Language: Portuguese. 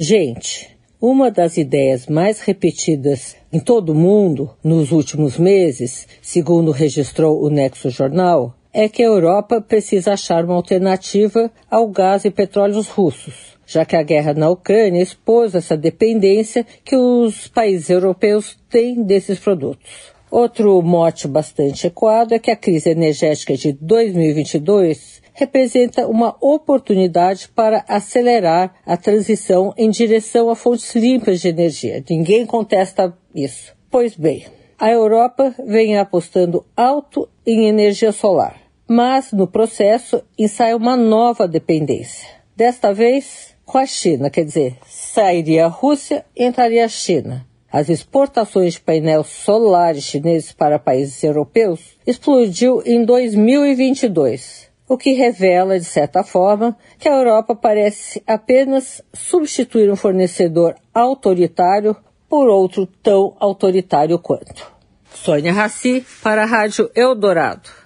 Gente, uma das ideias mais repetidas em todo o mundo nos últimos meses, segundo registrou o Nexo Jornal, é que a Europa precisa achar uma alternativa ao gás e petróleos russos, já que a guerra na Ucrânia expôs essa dependência que os países europeus têm desses produtos. Outro mote bastante equado é que a crise energética de 2022 representa uma oportunidade para acelerar a transição em direção a fontes limpas de energia. Ninguém contesta isso. Pois bem, a Europa vem apostando alto em energia solar, mas no processo ensaia uma nova dependência. Desta vez com a China, quer dizer, sairia a Rússia entraria a China. As exportações de painéis solares chineses para países europeus explodiu em 2022 o que revela, de certa forma, que a Europa parece apenas substituir um fornecedor autoritário por outro tão autoritário quanto. Sônia Raci, para a Rádio Eldorado.